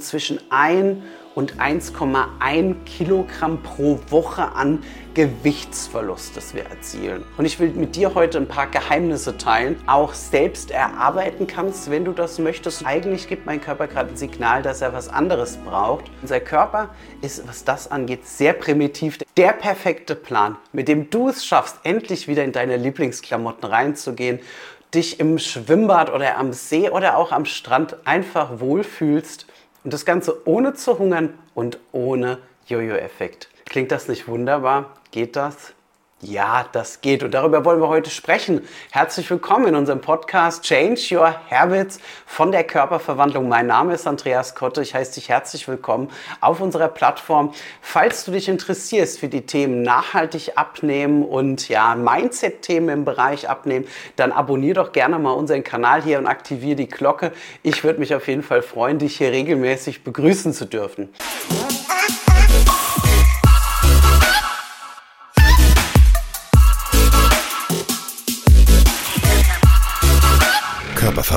zwischen 1 und 1,1 Kilogramm pro Woche an Gewichtsverlust, das wir erzielen. Und ich will mit dir heute ein paar Geheimnisse teilen, auch selbst erarbeiten kannst, wenn du das möchtest. Eigentlich gibt mein Körper gerade ein Signal, dass er was anderes braucht. Unser Körper ist, was das angeht, sehr primitiv. Der perfekte Plan, mit dem du es schaffst, endlich wieder in deine Lieblingsklamotten reinzugehen dich im Schwimmbad oder am See oder auch am Strand einfach wohlfühlst und das Ganze ohne zu hungern und ohne Jojo-Effekt. Klingt das nicht wunderbar? Geht das? Ja, das geht und darüber wollen wir heute sprechen. Herzlich willkommen in unserem Podcast Change Your Habits von der Körperverwandlung. Mein Name ist Andreas Kotte. Ich heiße dich herzlich willkommen auf unserer Plattform. Falls du dich interessierst für die Themen nachhaltig abnehmen und ja, Mindset-Themen im Bereich abnehmen, dann abonniere doch gerne mal unseren Kanal hier und aktiviere die Glocke. Ich würde mich auf jeden Fall freuen, dich hier regelmäßig begrüßen zu dürfen.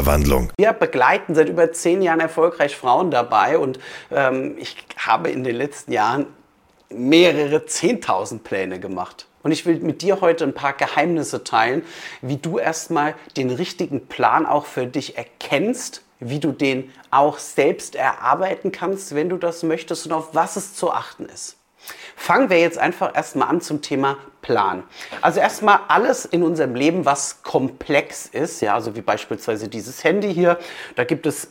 Körperverwandlung. Wir begleiten seit über zehn Jahren erfolgreich Frauen dabei und ähm, ich habe in den letzten Jahren mehrere 10.000 Pläne gemacht. Und ich will mit dir heute ein paar Geheimnisse teilen, wie du erstmal den richtigen Plan auch für dich erkennst, wie du den auch selbst erarbeiten kannst, wenn du das möchtest und auf was es zu achten ist. Fangen wir jetzt einfach erstmal an zum Thema Plan. Also erstmal alles in unserem Leben, was komplex ist, ja, also wie beispielsweise dieses Handy hier, da gibt es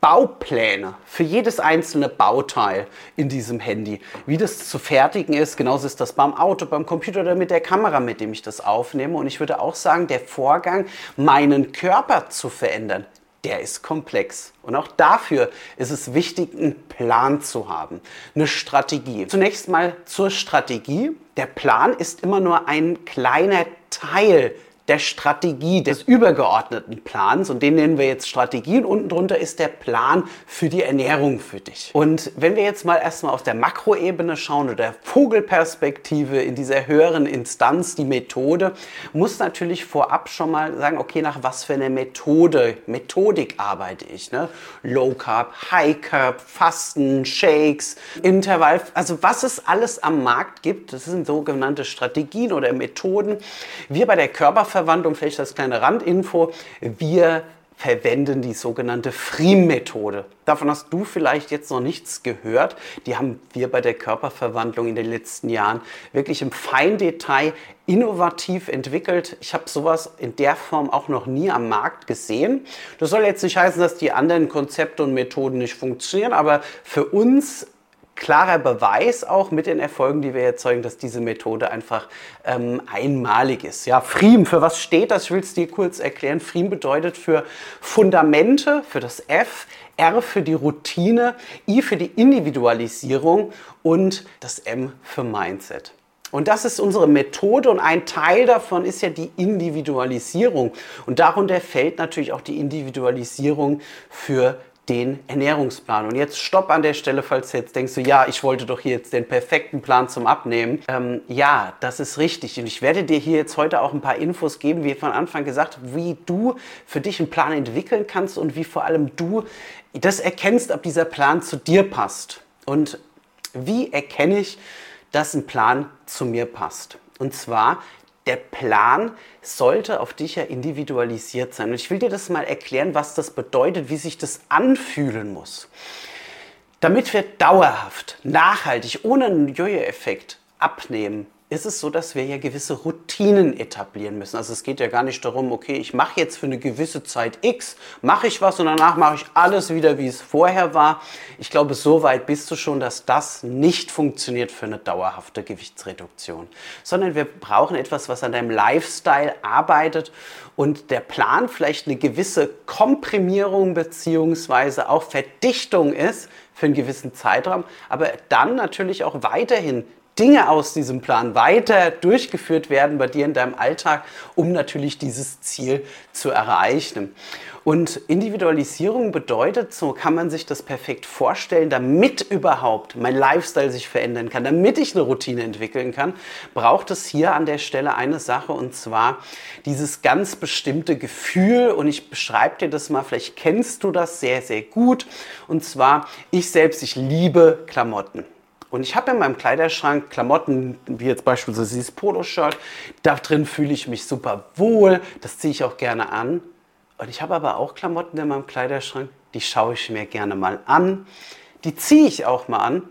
Baupläne für jedes einzelne Bauteil in diesem Handy, wie das zu fertigen ist. Genauso ist das beim Auto, beim Computer oder mit der Kamera, mit dem ich das aufnehme. Und ich würde auch sagen, der Vorgang, meinen Körper zu verändern, der ist komplex. Und auch dafür ist es wichtig, einen Plan zu haben, eine Strategie. Zunächst mal zur Strategie. Der Plan ist immer nur ein kleiner Teil der Strategie, des übergeordneten Plans und den nennen wir jetzt Strategie und unten drunter ist der Plan für die Ernährung für dich. Und wenn wir jetzt mal erstmal aus der Makroebene schauen oder der Vogelperspektive in dieser höheren Instanz, die Methode, muss natürlich vorab schon mal sagen, okay, nach was für einer Methode, Methodik arbeite ich? Ne? Low Carb, High Carb, Fasten, Shakes, Intervall, also was es alles am Markt gibt, das sind sogenannte Strategien oder Methoden. Wir bei der Körperverwaltung Verwandlung, vielleicht als kleine Randinfo, wir verwenden die sogenannte Friem-Methode. Davon hast du vielleicht jetzt noch nichts gehört. Die haben wir bei der Körperverwandlung in den letzten Jahren wirklich im Feindetail innovativ entwickelt. Ich habe sowas in der Form auch noch nie am Markt gesehen. Das soll jetzt nicht heißen, dass die anderen Konzepte und Methoden nicht funktionieren, aber für uns klarer Beweis auch mit den Erfolgen, die wir erzeugen, dass diese Methode einfach ähm, einmalig ist. Ja, FRIEM, für was steht das? Ich will es dir kurz erklären. FRIEM bedeutet für Fundamente, für das F, R für die Routine, I für die Individualisierung und das M für Mindset. Und das ist unsere Methode und ein Teil davon ist ja die Individualisierung. Und darunter fällt natürlich auch die Individualisierung für den Ernährungsplan. Und jetzt stopp an der Stelle, falls du jetzt denkst, so, ja, ich wollte doch hier jetzt den perfekten Plan zum Abnehmen. Ähm, ja, das ist richtig. Und ich werde dir hier jetzt heute auch ein paar Infos geben, wie von Anfang gesagt, wie du für dich einen Plan entwickeln kannst und wie vor allem du das erkennst, ob dieser Plan zu dir passt. Und wie erkenne ich, dass ein Plan zu mir passt? Und zwar, der Plan sollte auf dich ja individualisiert sein. Und ich will dir das mal erklären, was das bedeutet, wie sich das anfühlen muss. Damit wir dauerhaft, nachhaltig, ohne einen Jojo-Effekt abnehmen, ist es so, dass wir ja gewisse Routinen etablieren müssen. Also es geht ja gar nicht darum, okay, ich mache jetzt für eine gewisse Zeit X, mache ich was und danach mache ich alles wieder, wie es vorher war. Ich glaube, so weit bist du schon, dass das nicht funktioniert für eine dauerhafte Gewichtsreduktion, sondern wir brauchen etwas, was an deinem Lifestyle arbeitet und der Plan vielleicht eine gewisse Komprimierung beziehungsweise auch Verdichtung ist für einen gewissen Zeitraum, aber dann natürlich auch weiterhin Dinge aus diesem Plan weiter durchgeführt werden bei dir in deinem Alltag, um natürlich dieses Ziel zu erreichen. Und Individualisierung bedeutet, so kann man sich das perfekt vorstellen, damit überhaupt mein Lifestyle sich verändern kann, damit ich eine Routine entwickeln kann, braucht es hier an der Stelle eine Sache und zwar dieses ganz bestimmte Gefühl und ich beschreibe dir das mal, vielleicht kennst du das sehr, sehr gut und zwar ich selbst, ich liebe Klamotten. Und ich habe in meinem Kleiderschrank Klamotten, wie jetzt beispielsweise dieses Poloshirt. Da drin fühle ich mich super wohl. Das ziehe ich auch gerne an. Und ich habe aber auch Klamotten in meinem Kleiderschrank, die schaue ich mir gerne mal an. Die ziehe ich auch mal an.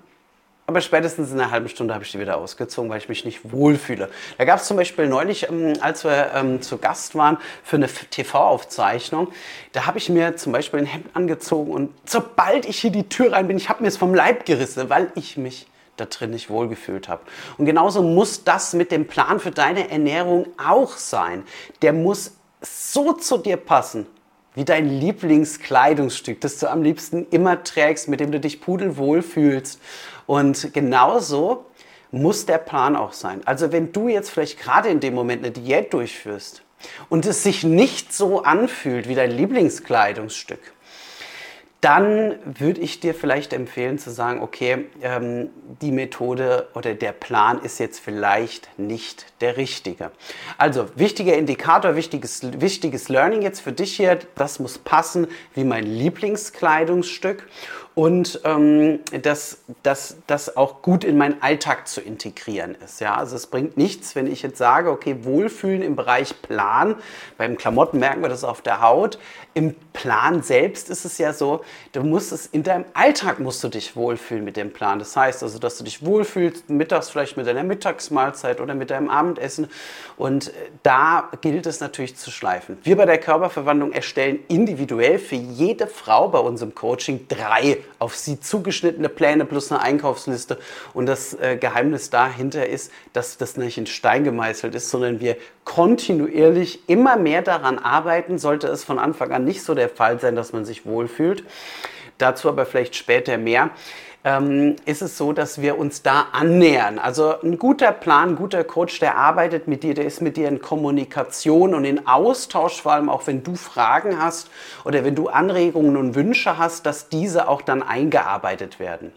Aber spätestens in einer halben Stunde habe ich die wieder ausgezogen, weil ich mich nicht wohlfühle. Da gab es zum Beispiel neulich, ähm, als wir ähm, zu Gast waren für eine TV-Aufzeichnung, da habe ich mir zum Beispiel ein Hemd angezogen und sobald ich hier die Tür rein bin, ich habe mir es vom Leib gerissen, weil ich mich da drin nicht wohlgefühlt habe. Und genauso muss das mit dem Plan für deine Ernährung auch sein. Der muss so zu dir passen, wie dein Lieblingskleidungsstück, das du am liebsten immer trägst, mit dem du dich pudelwohl fühlst. Und genauso muss der Plan auch sein. Also wenn du jetzt vielleicht gerade in dem Moment eine Diät durchführst und es sich nicht so anfühlt wie dein Lieblingskleidungsstück, dann würde ich dir vielleicht empfehlen zu sagen, okay, ähm, die Methode oder der Plan ist jetzt vielleicht nicht der richtige. Also wichtiger Indikator, wichtiges, wichtiges Learning jetzt für dich hier, das muss passen wie mein Lieblingskleidungsstück und ähm, dass das, das auch gut in meinen Alltag zu integrieren ist. Ja? Also es bringt nichts, wenn ich jetzt sage, okay, Wohlfühlen im Bereich Plan, beim Klamotten merken wir das auf der Haut, im Plan selbst ist es ja so, du musst es in deinem Alltag musst du dich wohlfühlen mit dem Plan. Das heißt also, dass du dich wohlfühlst, mittags vielleicht mit deiner Mittagsmahlzeit oder mit deinem Abendessen und äh, da gilt es natürlich zu schleifen. Wir bei der Körperverwandlung erstellen individuell für jede Frau bei unserem Coaching drei auf sie zugeschnittene Pläne plus eine Einkaufsliste. Und das äh, Geheimnis dahinter ist, dass das nicht in Stein gemeißelt ist, sondern wir kontinuierlich immer mehr daran arbeiten. Sollte es von Anfang an nicht so der Fall sein, dass man sich wohlfühlt. Dazu aber vielleicht später mehr ähm, ist es so, dass wir uns da annähern. Also ein guter Plan, ein guter Coach, der arbeitet mit dir, der ist mit dir in Kommunikation und in Austausch, vor allem auch wenn du Fragen hast oder wenn du Anregungen und Wünsche hast, dass diese auch dann eingearbeitet werden.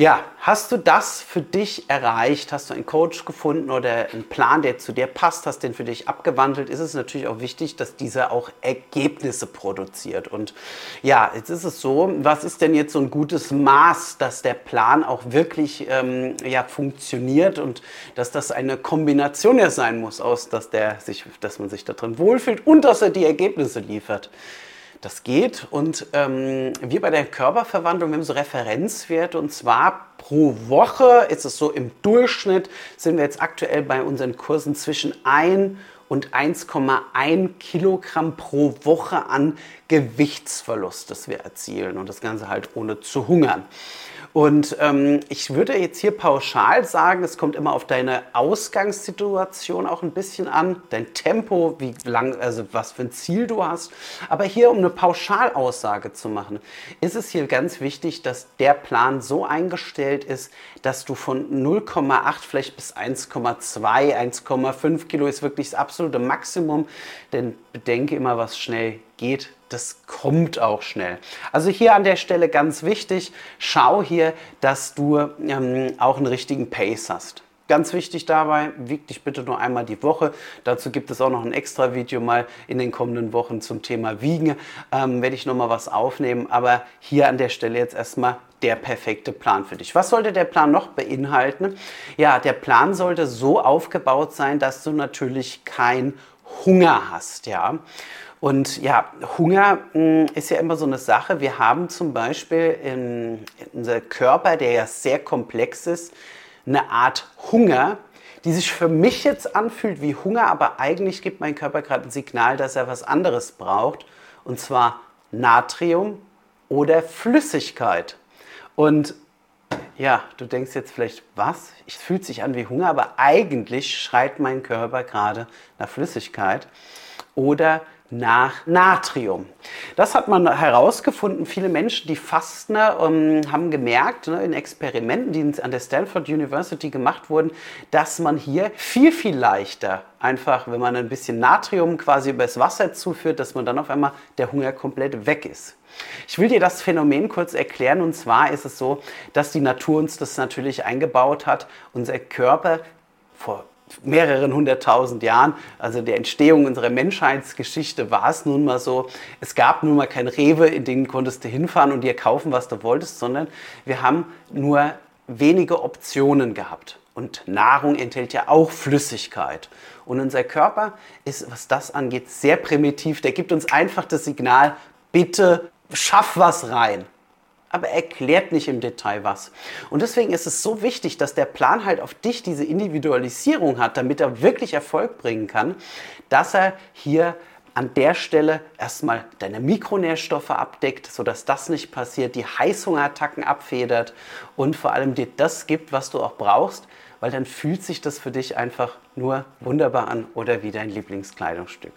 Ja, hast du das für dich erreicht? Hast du einen Coach gefunden oder einen Plan, der zu dir passt? Hast den für dich abgewandelt? Ist es natürlich auch wichtig, dass dieser auch Ergebnisse produziert. Und ja, jetzt ist es so, was ist denn jetzt so ein gutes Maß, dass der Plan auch wirklich ähm, ja, funktioniert und dass das eine Kombination ja sein muss aus, dass, der sich, dass man sich da drin wohlfühlt und dass er die Ergebnisse liefert. Das geht. Und ähm, wir bei der Körperverwandlung haben so Referenzwerte. Und zwar pro Woche ist es so im Durchschnitt sind wir jetzt aktuell bei unseren Kursen zwischen 1 und 1,1 Kilogramm pro Woche an Gewichtsverlust, das wir erzielen und das Ganze halt ohne zu hungern. Und ähm, ich würde jetzt hier pauschal sagen, es kommt immer auf deine Ausgangssituation auch ein bisschen an, dein Tempo, wie lang, also was für ein Ziel du hast. Aber hier, um eine Pauschalaussage zu machen, ist es hier ganz wichtig, dass der Plan so eingestellt ist, dass du von 0,8 vielleicht bis 1,2, 1,5 Kilo ist wirklich das absolute Maximum. Denn bedenke immer, was schnell geht, das kommt auch schnell. Also hier an der Stelle ganz wichtig, schau hier, dass du ähm, auch einen richtigen Pace hast. Ganz wichtig dabei, wieg dich bitte nur einmal die Woche. Dazu gibt es auch noch ein extra Video mal in den kommenden Wochen zum Thema Wiegen. Ähm, werde ich nochmal was aufnehmen, aber hier an der Stelle jetzt erstmal der perfekte Plan für dich. Was sollte der Plan noch beinhalten? Ja, der Plan sollte so aufgebaut sein, dass du natürlich keinen Hunger hast, ja. Und ja, Hunger mh, hm, ist ja immer so eine Sache. Wir haben zum Beispiel in, in unser Körper, der ja sehr komplex ist, eine Art Hunger, die sich für mich jetzt anfühlt wie Hunger, aber eigentlich gibt mein Körper gerade ein Signal, dass er was anderes braucht, und zwar Natrium oder Flüssigkeit. Und ja, du denkst jetzt vielleicht, was? Es fühlt sich an wie Hunger, aber eigentlich schreit mein Körper gerade nach Flüssigkeit oder nach Natrium. Das hat man herausgefunden. Viele Menschen, die fasten, ähm, haben gemerkt ne, in Experimenten, die an der Stanford University gemacht wurden, dass man hier viel, viel leichter einfach, wenn man ein bisschen Natrium quasi übers Wasser zuführt, dass man dann auf einmal der Hunger komplett weg ist. Ich will dir das Phänomen kurz erklären und zwar ist es so, dass die Natur uns das natürlich eingebaut hat. Unser Körper vor mehreren hunderttausend Jahren, also der Entstehung unserer Menschheitsgeschichte, war es nun mal so, es gab nun mal kein Rewe, in den konntest du hinfahren und dir kaufen, was du wolltest, sondern wir haben nur wenige Optionen gehabt. Und Nahrung enthält ja auch Flüssigkeit. Und unser Körper ist, was das angeht, sehr primitiv. Der gibt uns einfach das Signal, bitte schaff was rein aber erklärt nicht im Detail was. Und deswegen ist es so wichtig, dass der Plan halt auf dich diese Individualisierung hat, damit er wirklich Erfolg bringen kann, dass er hier an der Stelle erstmal deine Mikronährstoffe abdeckt, sodass das nicht passiert, die Heißhungerattacken abfedert und vor allem dir das gibt, was du auch brauchst, weil dann fühlt sich das für dich einfach nur wunderbar an oder wie dein Lieblingskleidungsstück.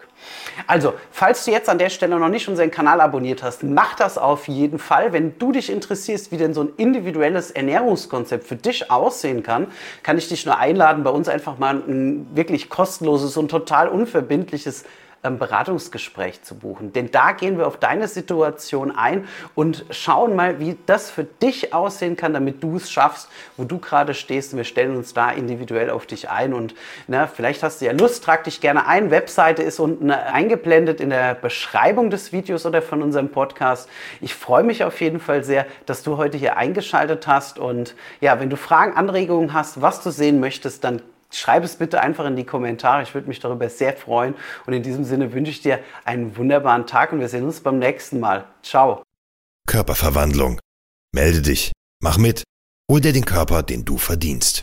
Also, falls du jetzt an der Stelle noch nicht unseren Kanal abonniert hast, mach das auf jeden Fall. Wenn du dich interessierst, wie denn so ein individuelles Ernährungskonzept für dich aussehen kann, kann ich dich nur einladen, bei uns einfach mal ein wirklich kostenloses und total unverbindliches Beratungsgespräch zu buchen. Denn da gehen wir auf deine Situation ein und schauen mal, wie das für dich aussehen kann, damit du es schaffst, wo du gerade stehst. Und wir stellen uns da individuell auf dich ein. Und na, vielleicht hast du ja Lust, trag dich gerne ein. Webseite ist unten eingeblendet in der Beschreibung des Videos oder von unserem Podcast. Ich freue mich auf jeden Fall sehr, dass du heute hier eingeschaltet hast. Und ja, wenn du Fragen, Anregungen hast, was du sehen möchtest, dann Schreib es bitte einfach in die Kommentare. Ich würde mich darüber sehr freuen. Und in diesem Sinne wünsche ich dir einen wunderbaren Tag und wir sehen uns beim nächsten Mal. Ciao. Körperverwandlung. Melde dich. Mach mit. Hol dir den Körper, den du verdienst.